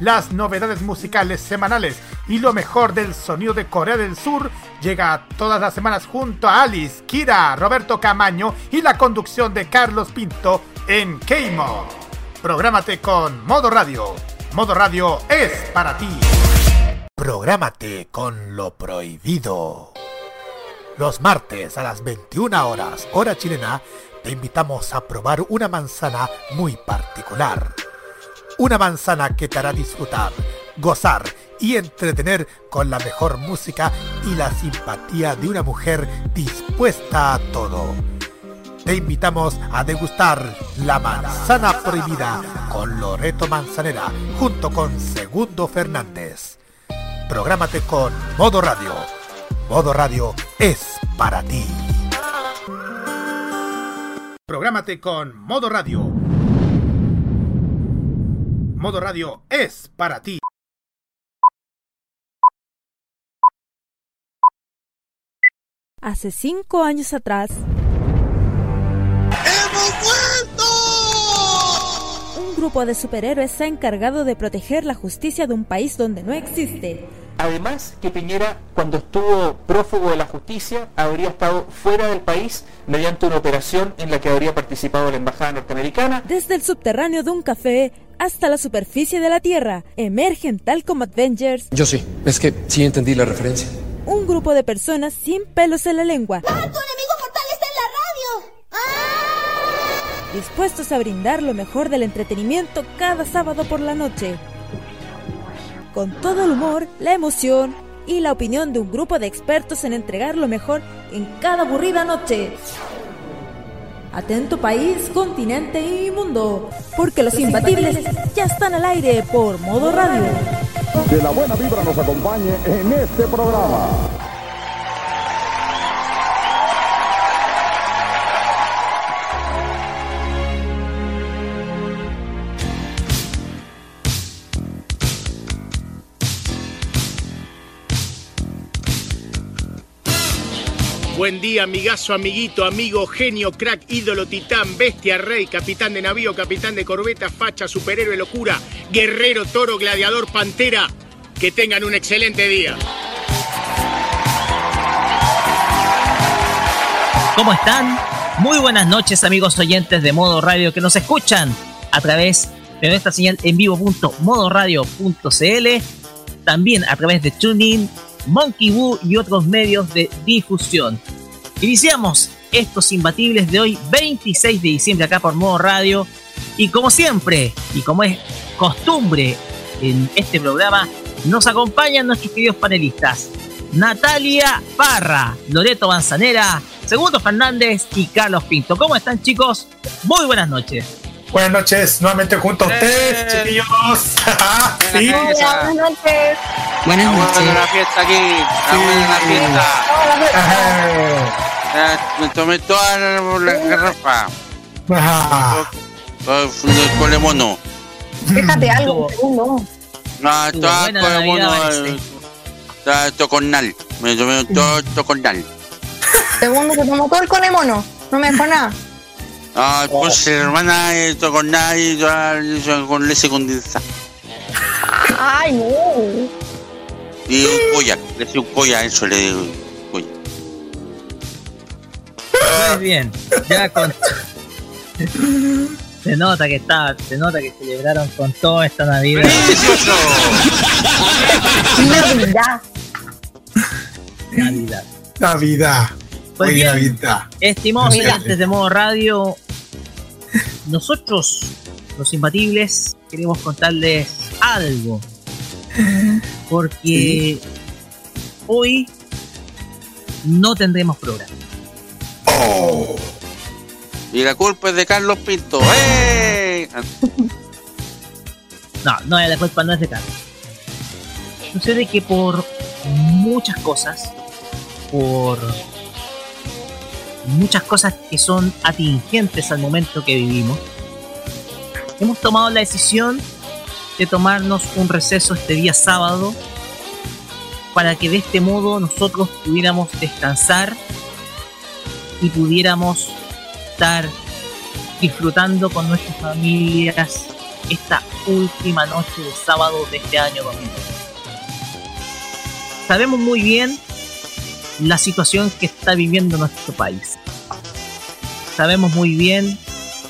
las novedades musicales semanales y lo mejor del sonido de Corea del Sur llega todas las semanas junto a Alice, Kira, Roberto Camaño y la conducción de Carlos Pinto en K-Mod. Prográmate con Modo Radio. Modo Radio es para ti. Prográmate con lo prohibido. Los martes a las 21 horas, hora chilena, te invitamos a probar una manzana muy particular. Una manzana que te hará disfrutar, gozar y entretener con la mejor música y la simpatía de una mujer dispuesta a todo. Te invitamos a degustar la manzana prohibida con Loreto Manzanera junto con Segundo Fernández. Prográmate con Modo Radio. Modo Radio es para ti. Prográmate con Modo Radio. Modo Radio es para ti. Hace cinco años atrás. ¡Hemos vuelto! Un grupo de superhéroes se ha encargado de proteger la justicia de un país donde no existe. Además, que Piñera, cuando estuvo prófugo de la justicia, habría estado fuera del país mediante una operación en la que habría participado la embajada norteamericana. Desde el subterráneo de un café hasta la superficie de la Tierra, emergen tal como Avengers. Yo sí, es que sí entendí la referencia. Un grupo de personas sin pelos en la lengua. ¡Ah, tu enemigo mortal está en la radio! ¡Ah! Dispuestos a brindar lo mejor del entretenimiento cada sábado por la noche con todo el humor, la emoción y la opinión de un grupo de expertos en entregar lo mejor en cada aburrida noche. Atento país, continente y mundo, porque los imbatibles ya están al aire por modo radio. Que la buena vibra nos acompañe en este programa. Día, amigazo, amiguito, amigo, genio, crack, ídolo, titán, bestia, rey, capitán de navío, capitán de corbeta, facha, superhéroe, locura, guerrero, toro, gladiador, pantera. Que tengan un excelente día. ¿Cómo están? Muy buenas noches, amigos oyentes de Modo Radio que nos escuchan a través de nuestra señal en vivo.modoradio.cl, también a través de TuneIn, Monkey Boo y otros medios de difusión. Iniciamos estos imbatibles de hoy, 26 de diciembre, acá por Modo Radio. Y como siempre, y como es costumbre en este programa, nos acompañan nuestros queridos panelistas. Natalia Parra, Loreto Manzanera, Segundo Fernández y Carlos Pinto. ¿Cómo están chicos? Muy buenas noches. Buenas noches, nuevamente junto a ustedes, chiquillos. sí. Buenas noches. Buenas noches. la fiesta aquí. Estamos en la fiesta. Me tomé toda la garrafa. Con el mono. Déjate algo, un segundo. No, todo con el mono. Está toconal. Me tomé todo toconal. Segundo se tomó todo el conemono. No me dejó nada. Ah, pues hermana, esto con nadie, con leche condensada. Ay, no. Y un collar, le hice un collar, eso le digo. Muy bien, ya con. Se nota que está, se nota que celebraron con toda esta Navidad. ¡Delicioso! Navidad. Navidad. Navidad. Pues bien, Navidad. Estimados oyentes de modo radio, nosotros, los imbatibles, queremos contarles algo. Porque hoy no tendremos programa. Y la culpa es de Carlos Pinto. ¡Eh! No, no, la culpa no es de Carlos. Sucede que por muchas cosas, por muchas cosas que son atingentes al momento que vivimos, hemos tomado la decisión de tomarnos un receso este día sábado para que de este modo nosotros pudiéramos descansar y pudiéramos estar disfrutando con nuestras familias esta última noche de sábado de este año 2020. Sabemos muy bien la situación que está viviendo nuestro país. Sabemos muy bien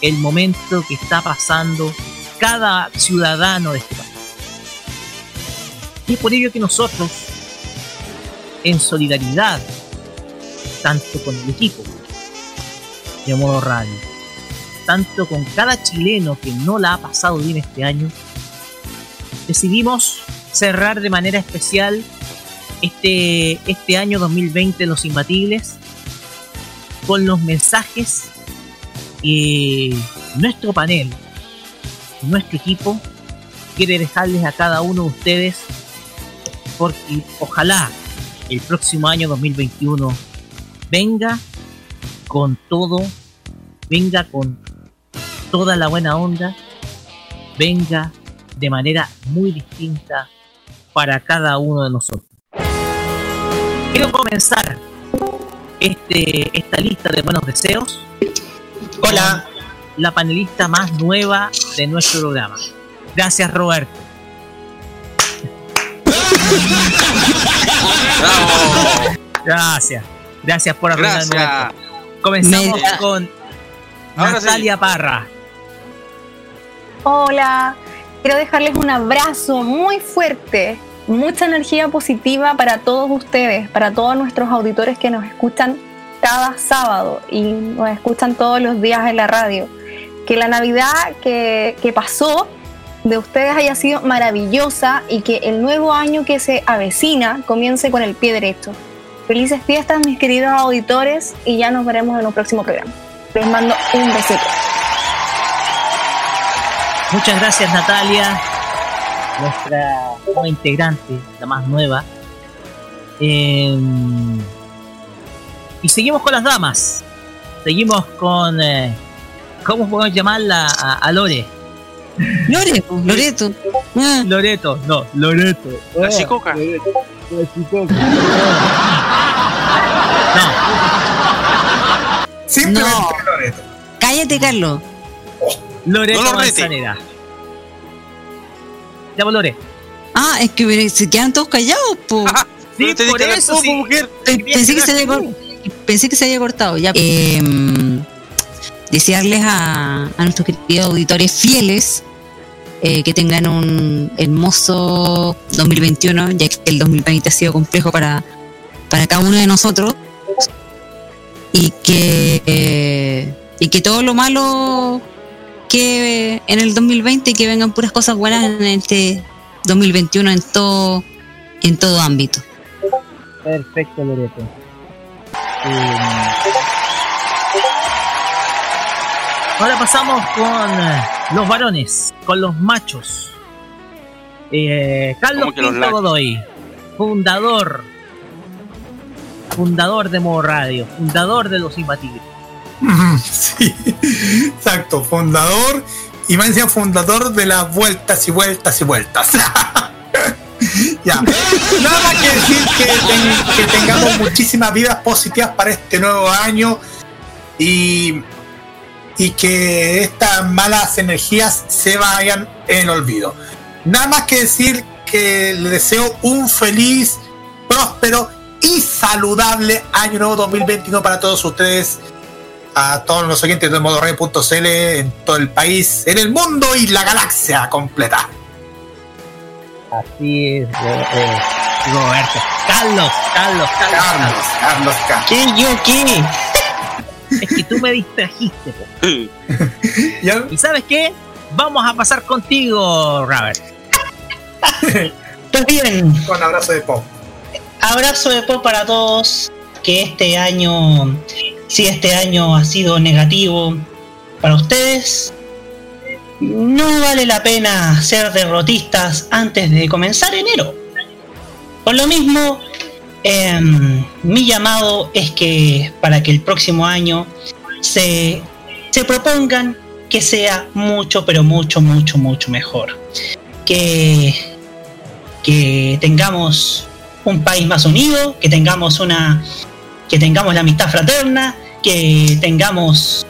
el momento que está pasando cada ciudadano de este país. Y es por ello que nosotros, en solidaridad, tanto con el equipo de modo radio, tanto con cada chileno que no la ha pasado bien este año, decidimos cerrar de manera especial este, este año 2020 Los Imbatibles con los mensajes que nuestro panel, nuestro equipo, quiere dejarles a cada uno de ustedes porque ojalá el próximo año 2021 venga con todo, venga con toda la buena onda, venga de manera muy distinta para cada uno de nosotros. Quiero comenzar este, esta lista de buenos deseos. Hola. La panelista más nueva de nuestro programa. Gracias, Roberto. Gracias. Gracias por arruinarme. Comenzamos con Natalia Parra. Hola. Quiero dejarles un abrazo muy fuerte mucha energía positiva para todos ustedes, para todos nuestros auditores que nos escuchan cada sábado y nos escuchan todos los días en la radio. Que la Navidad que, pasó de ustedes haya sido maravillosa y que el nuevo año que se avecina comience con el pie derecho. Felices fiestas, mis queridos auditores, y ya nos veremos en un próximo programa. Les mando un besito. Muchas gracias, Natalia nuestra nueva integrante, la más nueva. Em, y seguimos con las damas. Seguimos con. Eh, ¿Cómo podemos llamarla a, Lore? Lore, Loreto. Ah. Loreto, no, Loreto. La chicoca. La chicoca. No. Simplemente Loreto. Cállate, Carlos. Loreto no Manzanera. Ya Lore. Ah, es que se quedan todos callados, po. sí, por eso, mujer. Pensé que, se había, pensé que se había cortado. Ya. Eh, desearles a, a, nuestros queridos auditores fieles eh, que tengan un hermoso 2021, ya que el 2020 ha sido complejo para, para cada uno de nosotros. Y que, eh, y que todo lo malo que en el 2020 que vengan puras cosas buenas en este 2021 en todo en todo ámbito. Perfecto, Loreto. Eh, ahora pasamos con eh, los varones, con los machos. Eh, Carlos Pinto Godoy, fundador, fundador de Modo Radio, fundador de Los Imbatibles. Sí, exacto, fundador y más encima fundador de las vueltas y vueltas y vueltas. ya, nada que decir que, tengamos muchísimas vidas positivas para este nuevo año y, y que estas malas energías se vayan en olvido. Nada más que decir que le deseo un feliz, próspero y saludable año nuevo 2021 para todos ustedes a todos los oyentes de modoradio.cl en todo el país, en el mundo y la galaxia completa. Así es, eh, Roberto. Carlos, Carlos, Carlos. Carlos, Carlos, Carlos. ¿Qué? ¿Yo qué? es que tú me distrajiste. ¿Y sabes qué? Vamos a pasar contigo, Robert. pues bien. Con abrazo de pop. Abrazo de pop para todos. Que este año si este año ha sido negativo para ustedes, no vale la pena ser derrotistas antes de comenzar enero. Por lo mismo, em, mi llamado es que para que el próximo año se, se propongan que sea mucho, pero mucho, mucho, mucho mejor. Que, que tengamos un país más unido, que tengamos una que tengamos la amistad fraterna, que tengamos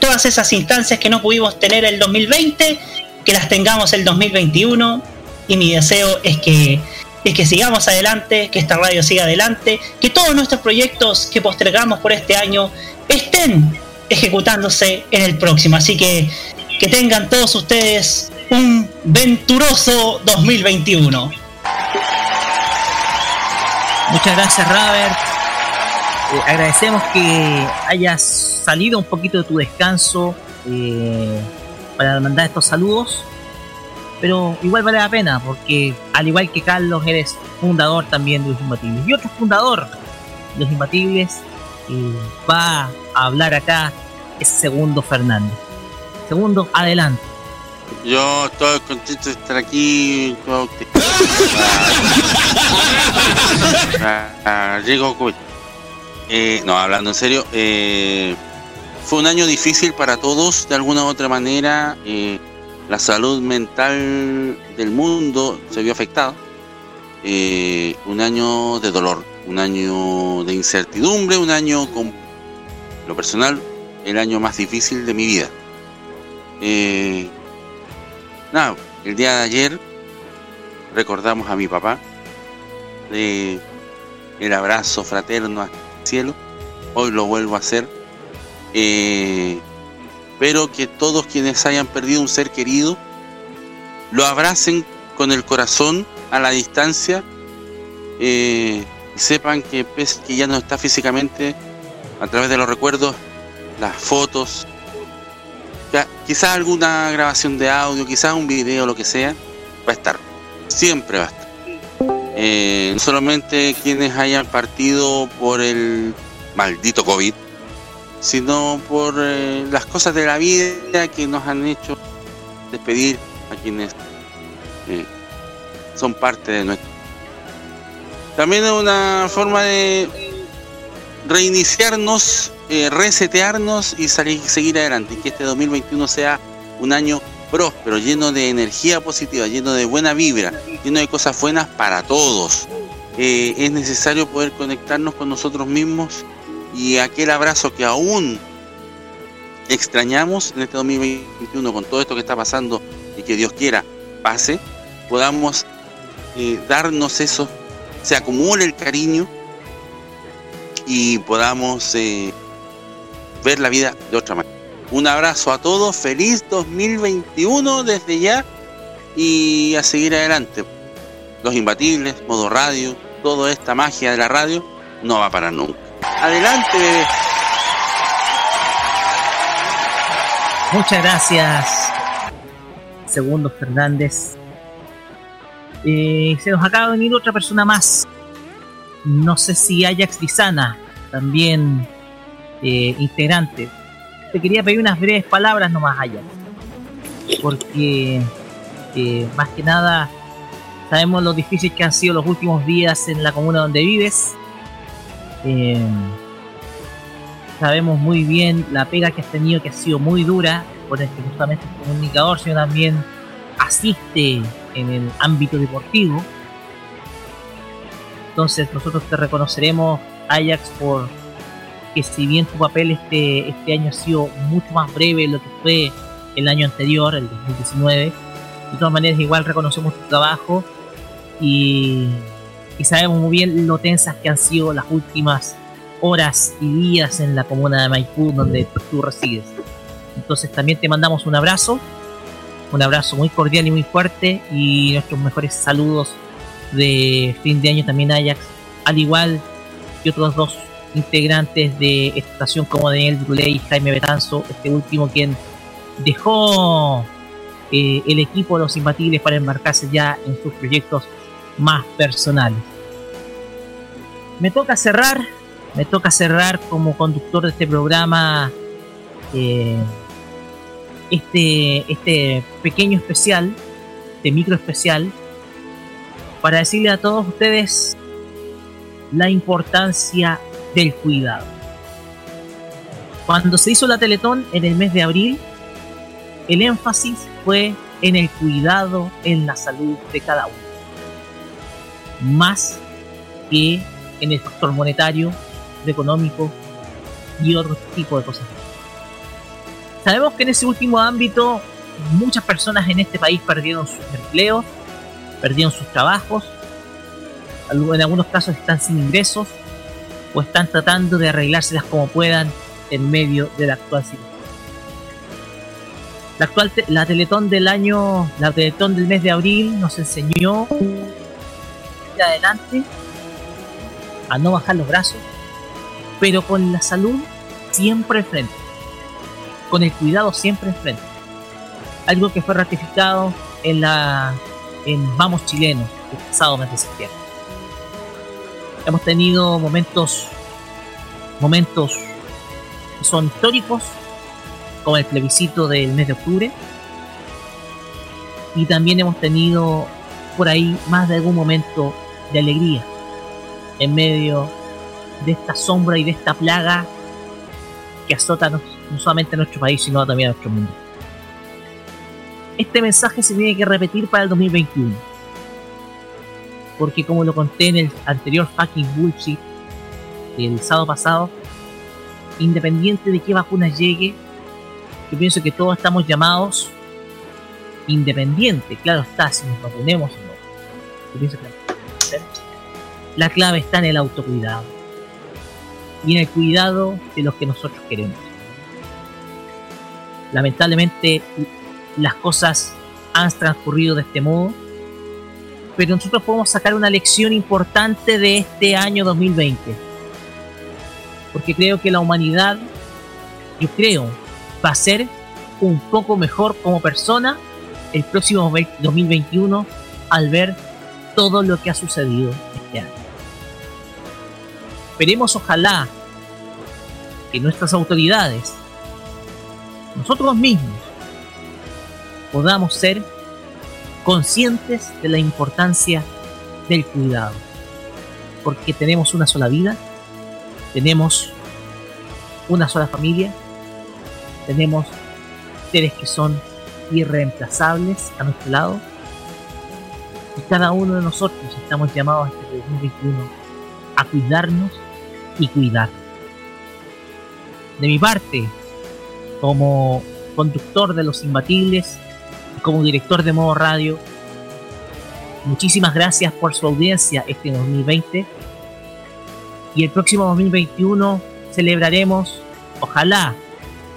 todas esas instancias que no pudimos tener el 2020, que las tengamos el 2021 y mi deseo es que es que sigamos adelante, que esta radio siga adelante, que todos nuestros proyectos que postergamos por este año estén ejecutándose en el próximo. Así que que tengan todos ustedes un venturoso 2021. Muchas gracias, Robert. Eh, agradecemos que hayas salido un poquito de tu descanso eh, para mandar estos saludos. Pero igual vale la pena, porque al igual que Carlos, eres fundador también de los Imbatibles. Y otro fundador de los Imbatibles eh, va a hablar acá, es Segundo Fernández. Segundo, adelante. Yo estoy contento de estar aquí con eh, no, hablando en serio, eh, fue un año difícil para todos de alguna u otra manera. Eh, la salud mental del mundo se vio afectada. un año de dolor, un año de incertidumbre, un año con lo personal, el año más difícil de mi vida. Nada, el día de ayer recordamos a mi papá, de el abrazo fraterno al cielo, hoy lo vuelvo a hacer, eh, pero que todos quienes hayan perdido un ser querido lo abracen con el corazón a la distancia eh, y sepan que pese que ya no está físicamente, a través de los recuerdos, las fotos, quizás alguna grabación de audio, quizás un video, lo que sea, va a estar, siempre va a estar. Eh, no solamente quienes hayan partido por el maldito COVID, sino por eh, las cosas de la vida que nos han hecho despedir a quienes eh, son parte de nuestro. También es una forma de reiniciarnos, resetearnos y salir, seguir adelante. Que este 2021 sea un año próspero, lleno de energía positiva, lleno de buena vibra, lleno de cosas buenas para todos. Eh, es necesario poder conectarnos con nosotros mismos y aquel abrazo que aún extrañamos en este 2021 con todo esto que está pasando y que Dios quiera pase, podamos eh, darnos eso, se acumule el cariño y podamos eh, ver la vida de otra manera. Un abrazo a todos, feliz 2021 desde ya y a seguir adelante. Los imbatibles, modo radio, toda esta magia de la radio no va a parar nunca. Adelante. Muchas gracias, Segundo Fernández. Eh, se nos acaba de venir otra persona más. No sé si Ajax Lizana, también eh, integrante te quería pedir unas breves palabras nomás allá. Porque eh, más que nada sabemos lo difícil que han sido los últimos días en la comuna donde vives. Eh, sabemos muy bien la pega que has tenido que ha sido muy dura por este justamente el comunicador, sino también asiste en el ámbito deportivo. Entonces nosotros te reconoceremos, Ajax, por que si bien tu papel este, este año ha sido mucho más breve de lo que fue el año anterior, el 2019, de todas maneras igual reconocemos tu trabajo y, sabemos muy bien lo tensas que han sido las últimas horas y días en la comuna de Maipú donde tú resides. Entonces también te mandamos un abrazo, un abrazo muy cordial y muy fuerte y nuestros mejores saludos de fin de año también Ajax, al igual que otros dos integrantes de estación como Daniel Bruley y Jaime Betanzo, este último quien dejó eh, el equipo de los imbatibles para embarcarse ya en sus proyectos más personales. Me toca cerrar, me toca cerrar como conductor de este programa eh, este, este pequeño especial, este micro especial, para decirle a todos ustedes la importancia del cuidado. Cuando se hizo la Teletón en el mes de abril, el énfasis fue en el cuidado en la salud de cada uno, más que en el factor monetario, económico y otro tipo de cosas. Sabemos que en ese último ámbito muchas personas en este país perdieron sus empleos, perdieron sus trabajos, en algunos casos están sin ingresos o están tratando de arreglárselas como puedan en medio de la actual situación. La actual la Teletón del año, la Teletón del mes de abril nos enseñó ir adelante, a no bajar los brazos, pero con la salud siempre frente, con el cuidado siempre frente. Algo que fue ratificado en la en Vamos Chilenos el pasado mes de septiembre. Hemos tenido momentos momentos que son históricos como el plebiscito del mes de octubre. Y también hemos tenido por ahí más de algún momento de alegría en medio de esta sombra y de esta plaga que azota no, solamente a nuestro país, sino también a nuestro mundo. Este mensaje se tiene que repetir para el 2021. Porque como lo conté en el anterior fucking bullshit del sábado pasado, independiente de qué vacuna llegue, yo pienso que todos estamos llamados independiente, claro está, si nos vacunemos o no. Yo pienso que la clave está en el autocuidado y en el cuidado de los que nosotros queremos. Lamentablemente las cosas han transcurrido de este modo, pero nosotros podemos sacar una lección importante de este año 2020. Porque creo que la humanidad, yo creo, va a ser un poco mejor como persona el próximo 2021 al ver todo lo que ha sucedido este año. Esperemos ojalá que nuestras autoridades, nosotros mismos, podamos ser conscientes de la importancia del cuidado. Porque tenemos una sola vida, tenemos una sola familia, tenemos seres que son irreemplazables a nuestro lado y cada uno de nosotros estamos llamados este 2021 a cuidarnos y cuidar. De mi parte, como conductor de Los Imbatibles como director de Modo Radio, muchísimas gracias por su audiencia este 2020 y el próximo 2021 celebraremos, ojalá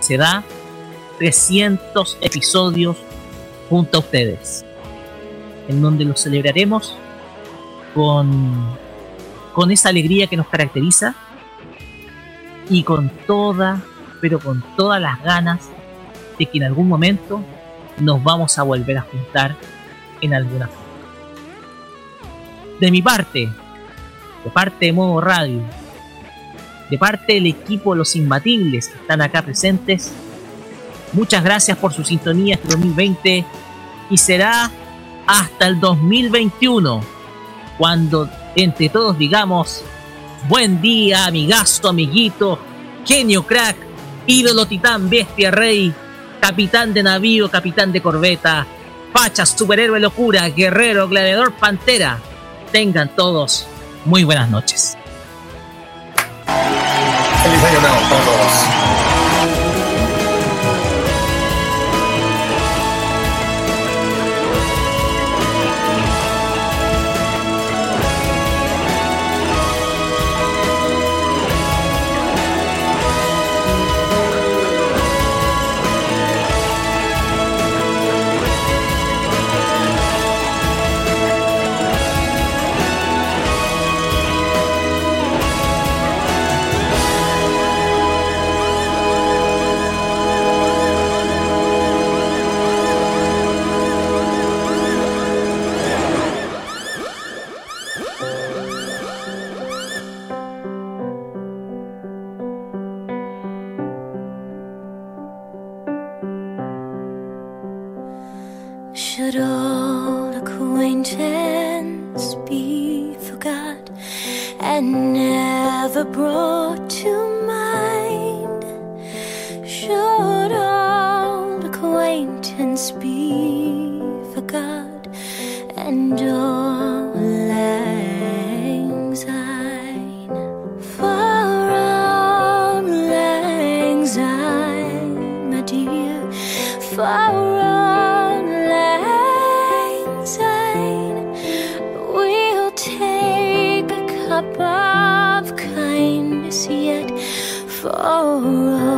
se da 300 episodios junto a ustedes, en donde los celebraremos con, con esa alegría que nos caracteriza y con toda, pero con todas las ganas de que en algún momento nos vamos a volver a juntar en alguna forma. De mi parte, de parte de Modo Radio, de parte del equipo Los Imbatibles que están acá presentes, muchas gracias por su sintonía este 2020 y será hasta el 2021 cuando entre todos digamos buen día amigazo, amiguito, genio crack, ídolo titán, bestia rey, capitán de navío, capitán de corbeta, facha, superhéroe locura, guerrero, gladiador, pantera. Tengan todos muy buenas noches. Feliz año nuevo Oh. oh.